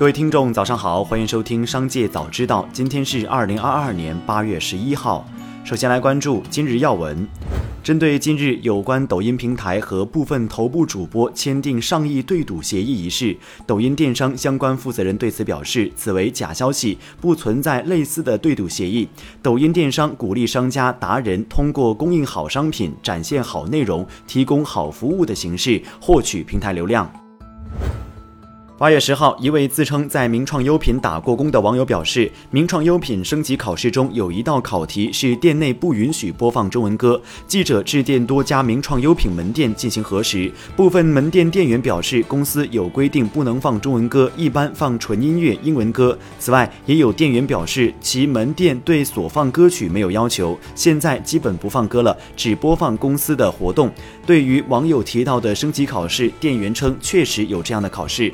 各位听众，早上好，欢迎收听《商界早知道》。今天是二零二二年八月十一号。首先来关注今日要闻。针对近日有关抖音平台和部分头部主播签订上亿对赌协议一事，抖音电商相关负责人对此表示，此为假消息，不存在类似的对赌协议。抖音电商鼓励商家达人通过供应好商品、展现好内容、提供好服务的形式获取平台流量。八月十号，一位自称在名创优品打过工的网友表示，名创优品升级考试中有一道考题是店内不允许播放中文歌。记者致电多家名创优品门店进行核实，部分门店店员表示公司有规定不能放中文歌，一般放纯音乐英文歌。此外，也有店员表示其门店对所放歌曲没有要求，现在基本不放歌了，只播放公司的活动。对于网友提到的升级考试，店员称确实有这样的考试。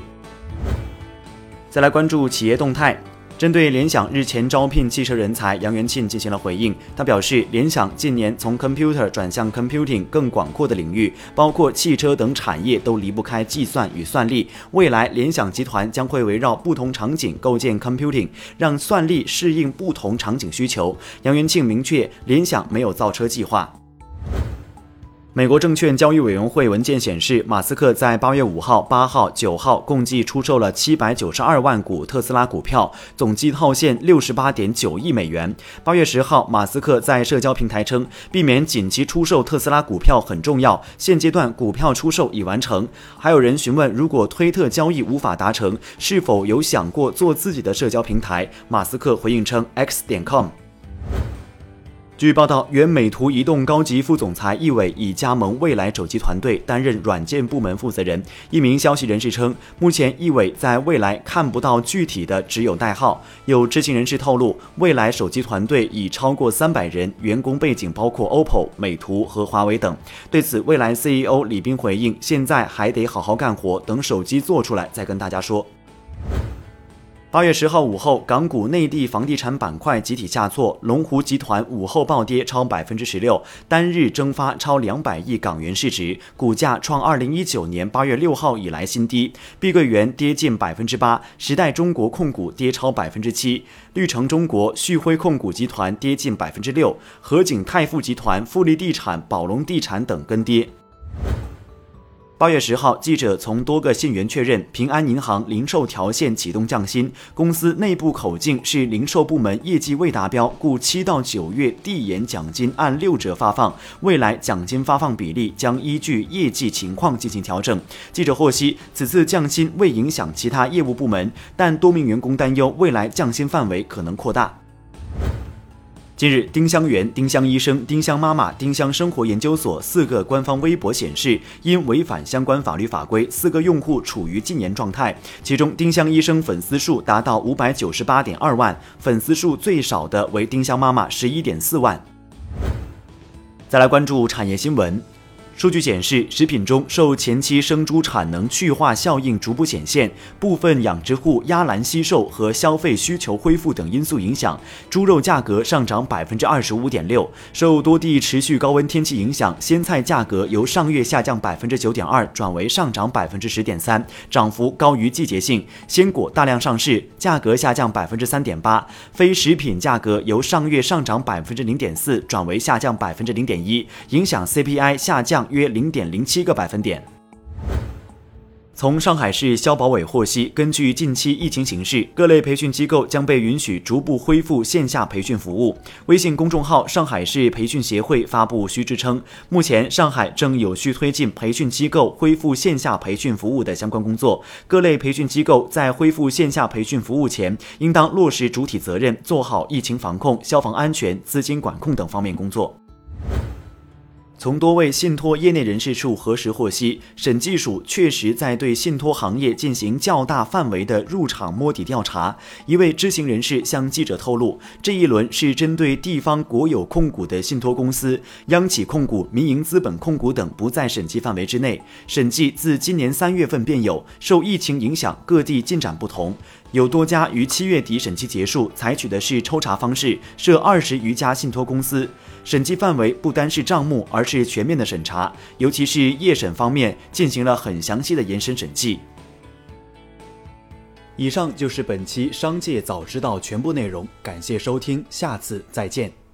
再来关注企业动态，针对联想日前招聘汽车人才，杨元庆进行了回应。他表示，联想近年从 computer 转向 computing 更广阔的领域，包括汽车等产业都离不开计算与算力。未来，联想集团将会围绕不同场景构建 computing，让算力适应不同场景需求。杨元庆明确，联想没有造车计划。美国证券交易委员会文件显示，马斯克在八月五号、八号、九号共计出售了七百九十二万股特斯拉股票，总计套现六十八点九亿美元。八月十号，马斯克在社交平台称，避免紧急出售特斯拉股票很重要，现阶段股票出售已完成。还有人询问，如果推特交易无法达成，是否有想过做自己的社交平台？马斯克回应称，x 点 com。据报道，原美图移动高级副总裁易伟已加盟未来手机团队，担任软件部门负责人。一名消息人士称，目前易伟在未来看不到具体的，只有代号。有知情人士透露，未来手机团队已超过三百人，员工背景包括 OPPO、美图和华为等。对此，未来 CEO 李斌回应：“现在还得好好干活，等手机做出来再跟大家说。”八月十号午后，港股内地房地产板块集体下挫，龙湖集团午后暴跌超百分之十六，单日蒸发超两百亿港元市值，股价创二零一九年八月六号以来新低。碧桂园跌近百分之八，时代中国控股跌超百分之七，绿城中国、旭辉控股集团跌近百分之六，合景泰富集团、富力地产、宝龙地产等跟跌。八月十号，记者从多个信源确认，平安银行零售条线启动降薪，公司内部口径是零售部门业绩未达标，故七到九月递延奖金按六折发放，未来奖金发放比例将依据业绩情况进行调整。记者获悉，此次降薪未影响其他业务部门，但多名员工担忧未来降薪范围可能扩大。近日，丁香园、丁香医生、丁香妈妈、丁香生活研究所四个官方微博显示，因违反相关法律法规，四个用户处于禁言状态。其中，丁香医生粉丝数达到五百九十八点二万，粉丝数最少的为丁香妈妈十一点四万。再来关注产业新闻。数据显示，食品中受前期生猪产能去化效应逐步显现，部分养殖户压栏惜售和消费需求恢复等因素影响，猪肉价格上涨百分之二十五点六。受多地持续高温天气影响，鲜菜价格由上月下降百分之九点二转为上涨百分之十点三，涨幅高于季节性。鲜果大量上市，价格下降百分之三点八。非食品价格由上月上涨百分之零点四转为下降百分之零点一，影响 CPI 下降。约零点零七个百分点。从上海市消保委获悉，根据近期疫情形势，各类培训机构将被允许逐步恢复线下培训服务。微信公众号“上海市培训协会”发布须知称，目前上海正有序推进培训机构恢复线下培训服务的相关工作。各类培训机构在恢复线下培训服务前，应当落实主体责任，做好疫情防控、消防安全、资金管控等方面工作。从多位信托业内人士处核实获悉，审计署确实在对信托行业进行较大范围的入场摸底调查。一位知情人士向记者透露，这一轮是针对地方国有控股的信托公司，央企控股、民营资本控股等不在审计范围之内。审计自今年三月份便有，受疫情影响，各地进展不同。有多家于七月底审计结束，采取的是抽查方式，设二十余家信托公司。审计范围不单是账目，而是全面的审查，尤其是业审方面进行了很详细的延伸审计。以上就是本期《商界早知道》全部内容，感谢收听，下次再见。